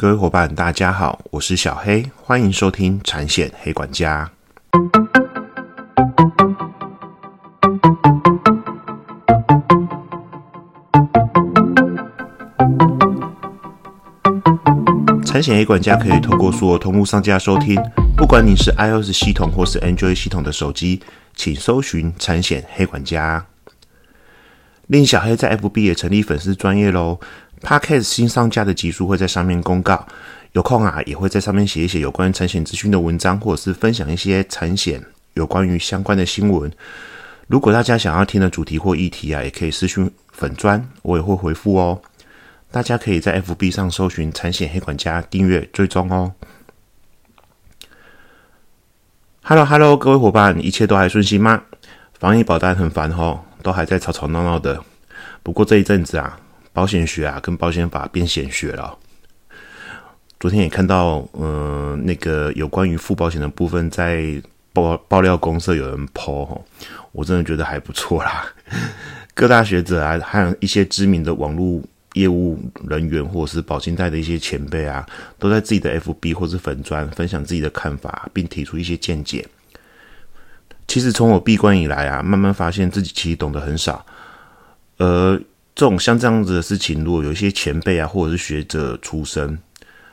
各位伙伴，大家好，我是小黑，欢迎收听产险黑管家。产险黑管家可以透过所有通路上架收听，不管你是 iOS 系统或是 Android 系统的手机，请搜寻产险黑管家。令小黑在 FB 也成立粉丝专业喽，Podcast 新上架的集数会在上面公告，有空啊也会在上面写一写有关产险资讯的文章，或者是分享一些产险有关于相关的新闻。如果大家想要听的主题或议题啊，也可以私讯粉砖，我也会回复哦。大家可以在 FB 上搜寻产险黑管家订阅追踪哦。Hello Hello，各位伙伴，一切都还顺心吗？防疫保单很烦吼。都还在吵吵闹闹的，不过这一阵子啊，保险学啊跟保险法变显学了。昨天也看到，嗯，那个有关于付保险的部分在爆爆料公社有人抛，我真的觉得还不错啦。各大学者啊，还有一些知名的网络业务人员或者是保金贷的一些前辈啊，都在自己的 FB 或是粉砖分享自己的看法，并提出一些见解。其实从我闭关以来啊，慢慢发现自己其实懂得很少。而这种像这样子的事情，如果有一些前辈啊，或者是学者出身，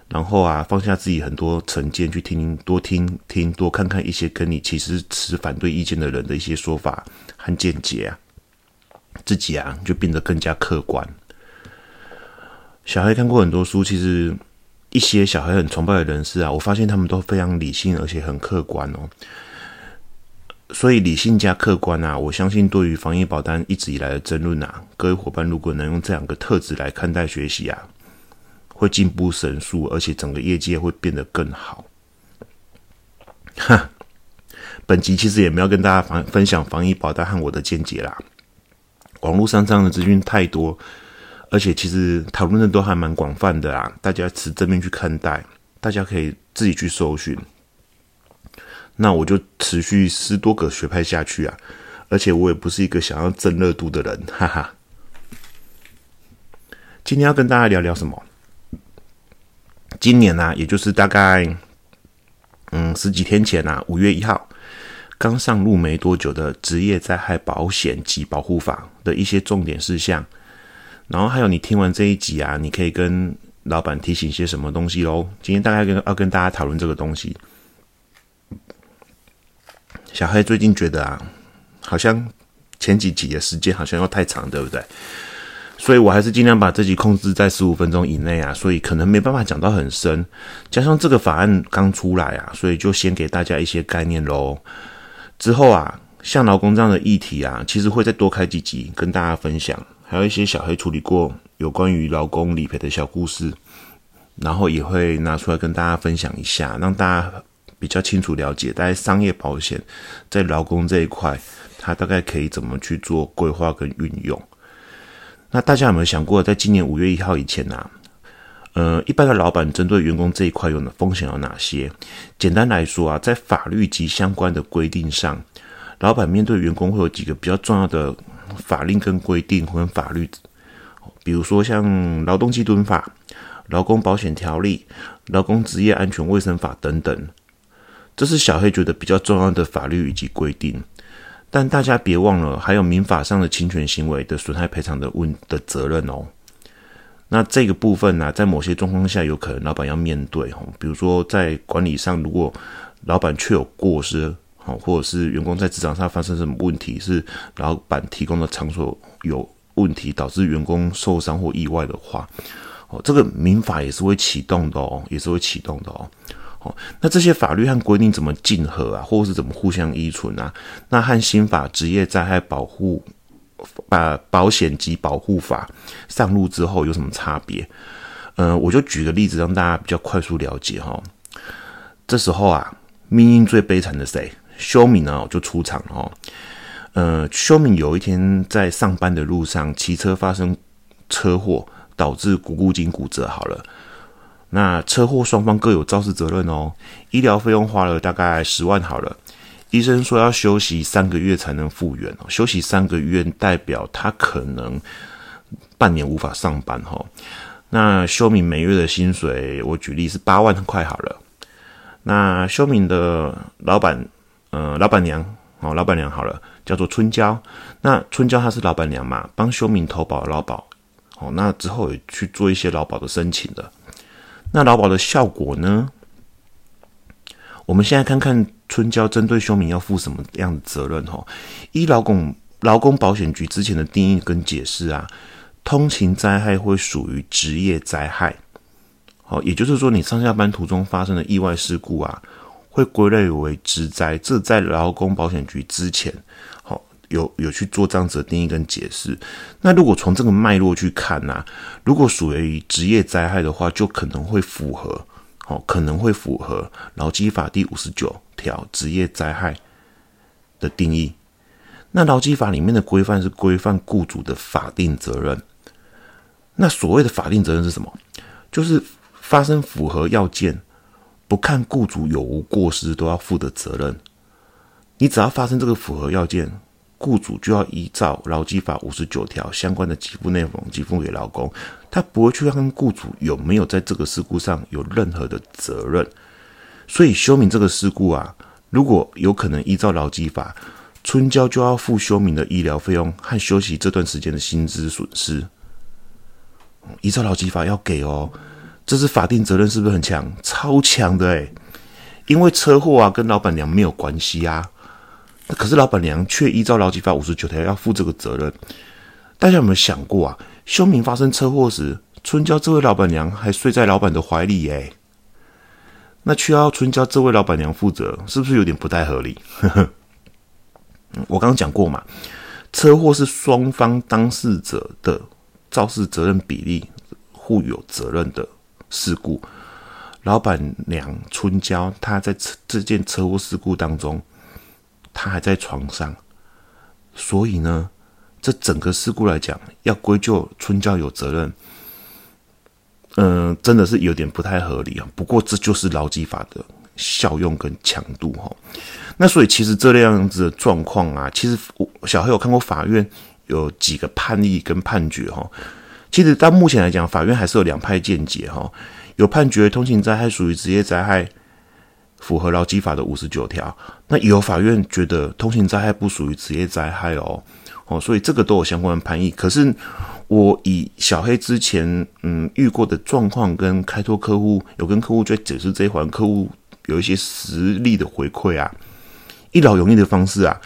然后啊放下自己很多成见，去听多听听多看看一些跟你其实持反对意见的人的一些说法和见解啊，自己啊就变得更加客观。小孩看过很多书，其实一些小孩很崇拜的人士啊，我发现他们都非常理性，而且很客观哦。所以理性加客观啊，我相信对于防疫保单一直以来的争论啊，各位伙伴如果能用这两个特质来看待学习啊，会进步神速，而且整个业界会变得更好。哈，本集其实也没有跟大家分分享防疫保单和我的见解啦。网络上这样的资讯太多，而且其实讨论的都还蛮广泛的啦，大家持正面去看待，大家可以自己去搜寻。那我就持续十多个学派下去啊，而且我也不是一个想要争热度的人，哈哈。今天要跟大家聊聊什么？今年呢，也就是大概嗯十几天前呐，五月一号刚上路没多久的职业灾害保险及保护法的一些重点事项，然后还有你听完这一集啊，你可以跟老板提醒些什么东西喽？今天大概跟要跟大家讨论这个东西。小黑最近觉得啊，好像前几集的时间好像又太长，对不对？所以我还是尽量把这集控制在十五分钟以内啊，所以可能没办法讲到很深。加上这个法案刚出来啊，所以就先给大家一些概念喽。之后啊，像劳工这样的议题啊，其实会再多开几集跟大家分享，还有一些小黑处理过有关于劳工理赔的小故事，然后也会拿出来跟大家分享一下，让大家。比较清楚了解，大概商业保险在劳工这一块，它大概可以怎么去做规划跟运用？那大家有没有想过，在今年五月一号以前呢？呃，一般的老板针对员工这一块有的风险有哪些？简单来说啊，在法律及相关的规定上，老板面对员工会有几个比较重要的法令跟规定或法律，比如说像劳动基准法、劳工保险条例、劳工职业安全卫生法等等。这是小黑觉得比较重要的法律以及规定，但大家别忘了，还有民法上的侵权行为的损害赔偿的问的责任哦。那这个部分呢，在某些状况下，有可能老板要面对哦，比如说在管理上，如果老板确有过失，哦，或者是员工在职场上发生什么问题，是老板提供的场所有问题，导致员工受伤或意外的话，哦，这个民法也是会启动的哦，也是会启动的哦。那这些法律和规定怎么竞合啊，或者是怎么互相依存啊？那和新法职业灾害保护、把保险及保护法上路之后有什么差别？嗯，我就举个例子让大家比较快速了解哈。这时候啊，命运最悲惨的谁？修敏呢就出场了哦。呃，修敏有一天在上班的路上骑车发生车祸，导致股骨筋骨折。好了。那车祸双方各有肇事责任哦，医疗费用花了大概十万好了，医生说要休息三个月才能复原哦，休息三个月代表他可能半年无法上班哈。那修敏每月的薪水，我举例是八万块好了。那修敏的老板，呃，老板娘哦，老板娘好了，叫做春娇。那春娇她是老板娘嘛，帮修敏投保劳保，哦，那之后也去做一些劳保的申请的。那劳保的效果呢？我们现在看看春娇针对休明要负什么样的责任？哈，依劳工劳工保险局之前的定义跟解释啊，通勤灾害会属于职业灾害。好，也就是说，你上下班途中发生的意外事故啊，会归类为职灾。这在劳工保险局之前，好有有去做这样子的定义跟解释。那如果从这个脉络去看呢，如果属于职业灾害的话，就可能会符合，好可能会符合劳基法第五十九条职业灾害的定义。那劳基法里面的规范是规范雇主的法定责任。那所谓的法定责任是什么？就是。发生符合要件，不看雇主有无过失都要负的责任。你只要发生这个符合要件，雇主就要依照劳基法五十九条相关的给付内容给付给劳工，他不会去看雇主有没有在这个事故上有任何的责任。所以修明这个事故啊，如果有可能依照劳基法，春娇就要付修明的医疗费用和休息这段时间的薪资损失。依照劳基法要给哦。这是法定责任是不是很强？超强的诶因为车祸啊，跟老板娘没有关系啊，可是老板娘却依照劳基法五十九条要负这个责任。大家有没有想过啊？修明发生车祸时，春娇这位老板娘还睡在老板的怀里耶那却要春娇这位老板娘负责，是不是有点不太合理？我刚刚讲过嘛，车祸是双方当事者的肇事责任比例互有责任的。事故，老板娘春娇，她在这件车祸事故当中，他还在床上，所以呢，这整个事故来讲，要归咎春娇有责任，嗯，真的是有点不太合理啊。不过这就是劳基法的效用跟强度哈。那所以其实这样子的状况啊，其实我小黑有看过法院有几个判例跟判决哈。其实到目前来讲，法院还是有两派见解哈。有判决通勤灾害属于职业灾害，符合劳基法的五十九条。那有法院觉得通勤灾害不属于职业灾害哦哦，所以这个都有相关的判议。可是我以小黑之前嗯遇过的状况跟开拓客户有跟客户在解释这一环，客户有一些实例的回馈啊，一劳永逸的方式啊，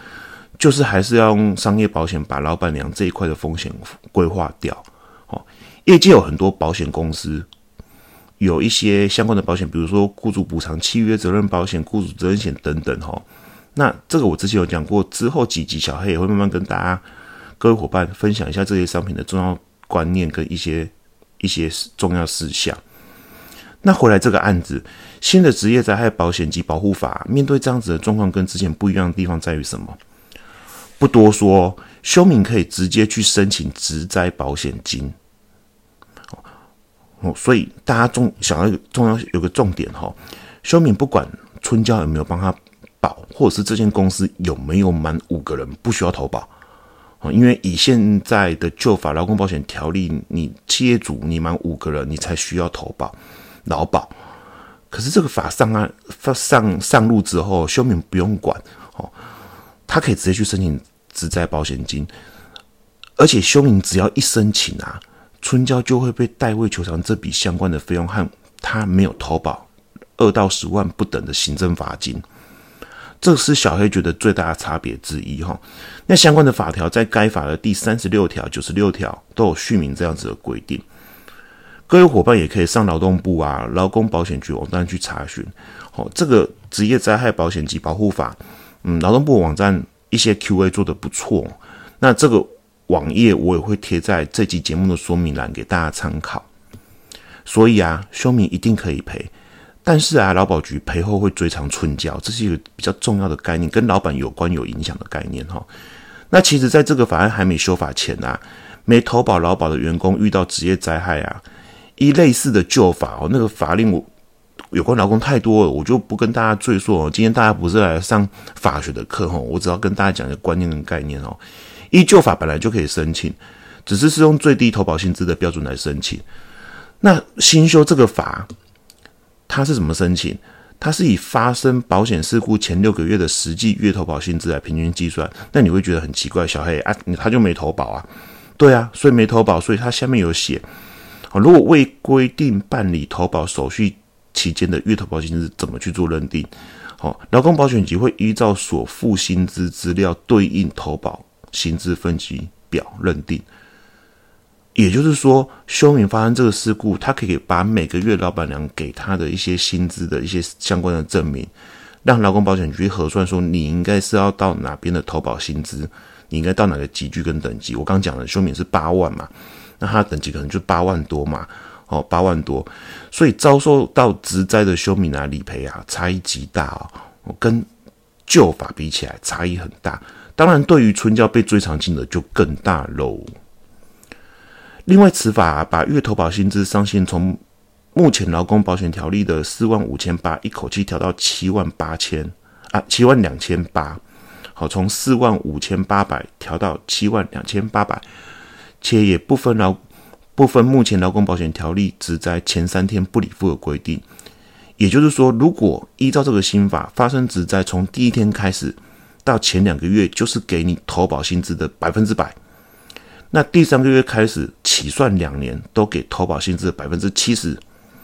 就是还是要用商业保险把老板娘这一块的风险规划掉。哦业界有很多保险公司，有一些相关的保险，比如说雇主补偿、契约责任保险、雇主责任险等等。哈，那这个我之前有讲过，之后几集小黑也会慢慢跟大家各位伙伴分享一下这些商品的重要观念跟一些一些重要事项。那回来这个案子，新的职业灾害保险及保护法面对这样子的状况，跟之前不一样的地方在于什么？不多说，休民可以直接去申请职灾保险金。哦，所以大家重想要重要有个重点哈，修敏不管春娇有没有帮他保，或者是这间公司有没有满五个人不需要投保哦，因为以现在的旧法劳工保险条例，你企业主你满五个人你才需要投保劳保，可是这个法上岸上上路之后，修敏不用管哦，他可以直接去申请职灾保险金，而且修敏只要一申请啊。春娇就会被代位求偿这笔相关的费用和他没有投保二到十万不等的行政罚金，这是小黑觉得最大的差别之一哈。那相关的法条在该法的第三十六条、九十六条都有续明这样子的规定。各位伙伴也可以上劳动部啊、劳工保险局网站去查询。好，这个职业灾害保险及保护法，嗯，劳动部网站一些 Q A 做的不错。那这个。网页我也会贴在这集节目的说明栏给大家参考。所以啊，休明一定可以赔，但是啊，劳保局赔后会追偿春娇，这是一个比较重要的概念，跟老板有关有影响的概念哈。那其实，在这个法案还没修法前啊，没投保劳保的员工遇到职业灾害啊，一类似的旧法哦，那个法令我有关劳工太多了，我就不跟大家赘述哦。今天大家不是来上法学的课哈，我只要跟大家讲一个观念跟概念哦。依旧法本来就可以申请，只是是用最低投保薪资的标准来申请。那新修这个法，它是怎么申请？它是以发生保险事故前六个月的实际月投保薪资来平均计算。那你会觉得很奇怪，小黑啊，他就没投保啊？对啊，所以没投保，所以他下面有写，如果未规定办理投保手续期间的月投保薪资怎么去做认定？好，劳工保险局会依照所付薪资资料对应投保薪资分级表认定。也就是说，休眠发生这个事故，他可以把每个月老板娘给他的一些薪资的一些相关的证明，让劳工保险局核算说你应该是要到哪边的投保薪资，你应该到哪个级距跟等级。我刚讲的休敏是八万嘛，那他等级可能就八万多嘛，哦，八万多，所以遭受到职灾的休眠啊理赔啊差异极大哦，跟旧法比起来差异很大。当然，对于春娇被追偿金额就更大喽。另外，此法把月投保薪资上限从目前劳工保险条例的四万五千八一口气调到七万八千啊，七万两千八。好，从四万五千八百调到七万两千八百，且也不分劳不分目前劳工保险条例只在前三天不理付的规定。也就是说，如果依照这个新法发生只在从第一天开始到前两个月，就是给你投保薪资的百分之百。那第三个月开始起算两年，都给投保薪资的百分之七十。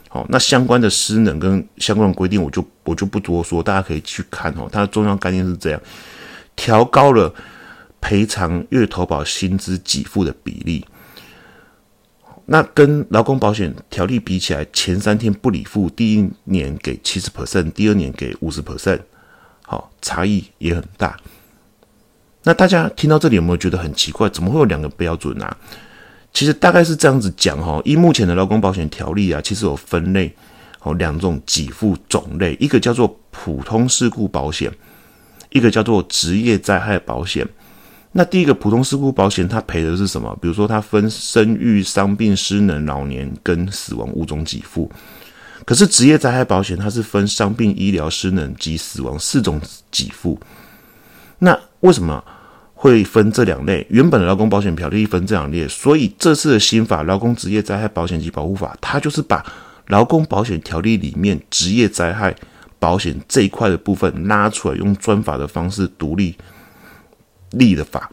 好，那相关的失能跟相关的规定，我就我就不多说，大家可以去看哦。它的重要概念是这样：调高了赔偿月投保薪资给付的比例。那跟劳工保险条例比起来，前三天不理付，第一年给七十 percent，第二年给五十 percent，好，差异也很大。那大家听到这里有没有觉得很奇怪？怎么会有两个标准啊？其实大概是这样子讲哈。依目前的劳工保险条例啊，其实有分类哦，两种给付种类，一个叫做普通事故保险，一个叫做职业灾害保险。那第一个普通事故保险，它赔的是什么？比如说它分生育、伤病、失能、老年跟死亡五种给付。可是职业灾害保险，它是分伤病、医疗、失能及死亡四种给付。那为什么？会分这两类，原本的劳工保险条例分这两列，所以这次的新法《劳工职业灾害保险及保护法》，它就是把劳工保险条例里面职业灾害保险这一块的部分拉出来，用专法的方式独立立的法，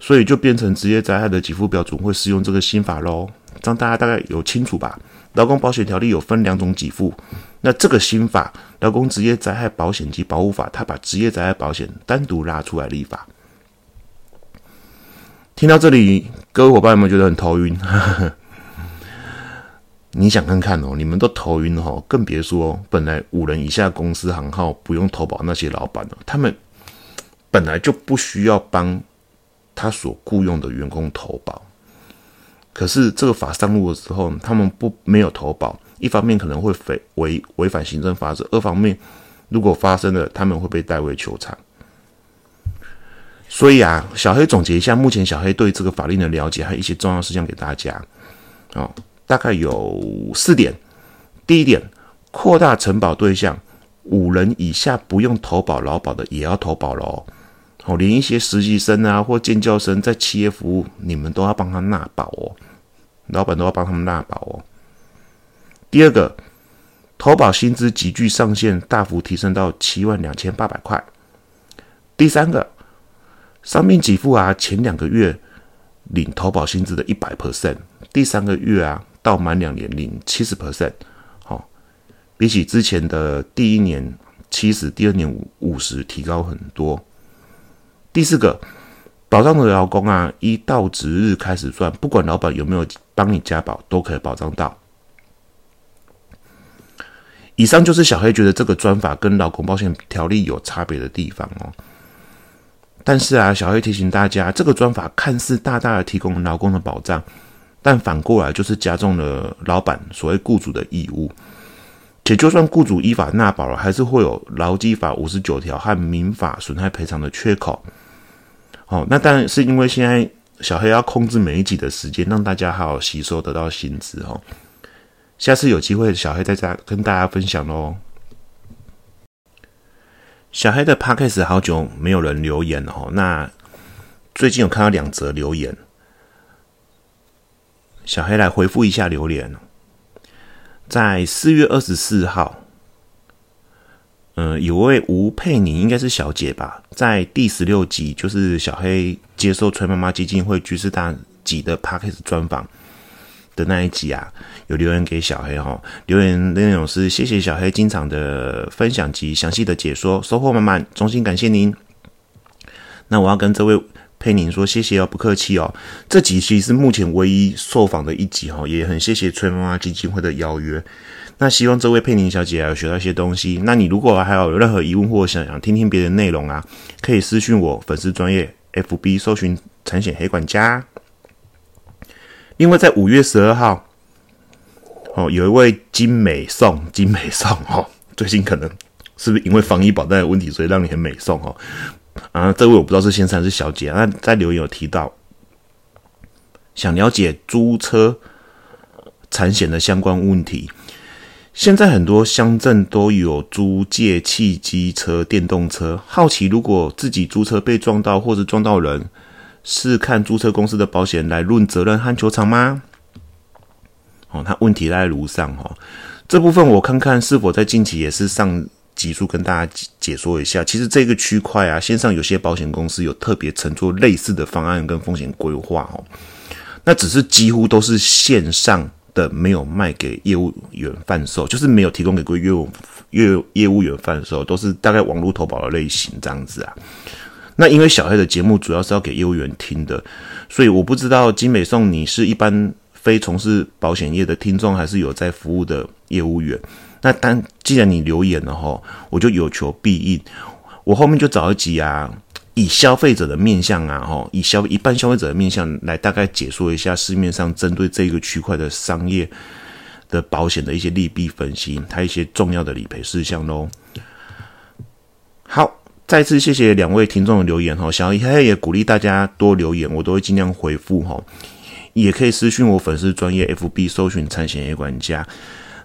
所以就变成职业灾害的给付标准会适用这个新法喽。这样大家大概有清楚吧？劳工保险条例有分两种给付，那这个新法《劳工职业灾害保险及保护法》，它把职业灾害保险单独拉出来立法。听到这里，各位伙伴有没有觉得很头晕？你想看看哦，你们都头晕哦，更别说本来五人以下公司行号不用投保那些老板了，他们本来就不需要帮他所雇佣的员工投保，可是这个法上路的时候，他们不没有投保，一方面可能会违违违反行政法则，二方面如果发生了，他们会被代为求偿。所以啊，小黑总结一下，目前小黑对这个法令的了解，还有一些重要事项给大家。哦，大概有四点。第一点，扩大承保对象，五人以下不用投保劳保的也要投保喽。哦，连一些实习生啊或建教生在企业服务，你们都要帮他纳保哦，老板都要帮他们纳保哦。第二个，投保薪资急剧上限大幅提升到七万两千八百块。第三个。伤病给付啊，前两个月领投保薪资的一百 percent，第三个月啊到满两年领七十 percent，好，比起之前的第一年七十，第二年五五十，提高很多。第四个，保障的劳工啊，一到值日开始算，不管老板有没有帮你加保，都可以保障到。以上就是小黑觉得这个专法跟劳工保险条例有差别的地方哦。但是啊，小黑提醒大家，这个专法看似大大的提供劳工的保障，但反过来就是加重了老板所谓雇主的义务。且就算雇主依法纳保了，还是会有劳基法五十九条和民法损害赔偿的缺口。哦，那当然是因为现在小黑要控制每一集的时间，让大家好好吸收得到薪资哦。下次有机会，小黑再家跟大家分享喽。小黑的 podcast 好久没有人留言哦，那最近有看到两则留言，小黑来回复一下留言。在四月二十四号，嗯，有位吴佩妮，应该是小姐吧，在第十六集，就是小黑接受崔妈妈基金会居士大集的 p a c k e s 专访的那一集啊，有留言给小黑哈，留言内容是谢谢小黑经常的分享及详细的解说，收获满满，衷心感谢您。那我要跟这位。佩宁说：“谢谢哦，不客气哦。这集其实是目前唯一受访的一集哈，也很谢谢崔妈妈基金会的邀约。那希望这位佩宁小姐有学到一些东西。那你如果还有任何疑问或想想听听别的内容啊，可以私讯我粉丝专业 FB 搜寻产险黑管家。另外在五月十二号，哦，有一位金美颂，金美颂哦，最近可能是不是因为防疫保单的问题，所以让你很美颂哦。”啊，这位我不知道是先生还是小姐。那在留言有提到，想了解租车产险的相关问题。现在很多乡镇都有租借汽机车、电动车。好奇，如果自己租车被撞到或者撞到人，是看租车公司的保险来论责任和求偿吗？哦，他问题在如上哈。这部分我看看是否在近期也是上。急速跟大家解说一下，其实这个区块啊，线上有些保险公司有特别乘坐类似的方案跟风险规划哦，那只是几乎都是线上的，没有卖给业务员贩售，就是没有提供给过业务业业务员贩售，都是大概网络投保的类型这样子啊。那因为小黑的节目主要是要给业务员听的，所以我不知道金美颂你是一般非从事保险业的听众，还是有在服务的业务员。那当既然你留言了哈，我就有求必应。我后面就找一集啊，以消费者的面向啊，哈，以消一般消费者的面向来大概解说一下市面上针对这个区块的商业的保险的一些利弊分析，它一些重要的理赔事项喽。好，再次谢谢两位听众的留言哈，小黑也鼓励大家多留言，我都会尽量回复哈，也可以私讯我粉丝专业 FB 搜寻产险业管家。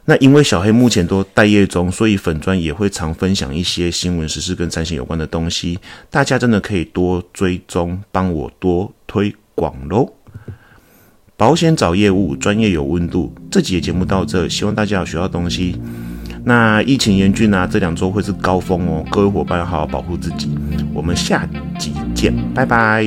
那因为小黑目前都待业中，所以粉砖也会常分享一些新闻、时事跟三星有关的东西，大家真的可以多追踪，帮我多推广喽。保险找业务，专业有温度。这集节节目到这，希望大家有学到东西。那疫情严峻啊，这两周会是高峰哦，各位伙伴要好好保护自己。我们下集见，拜拜。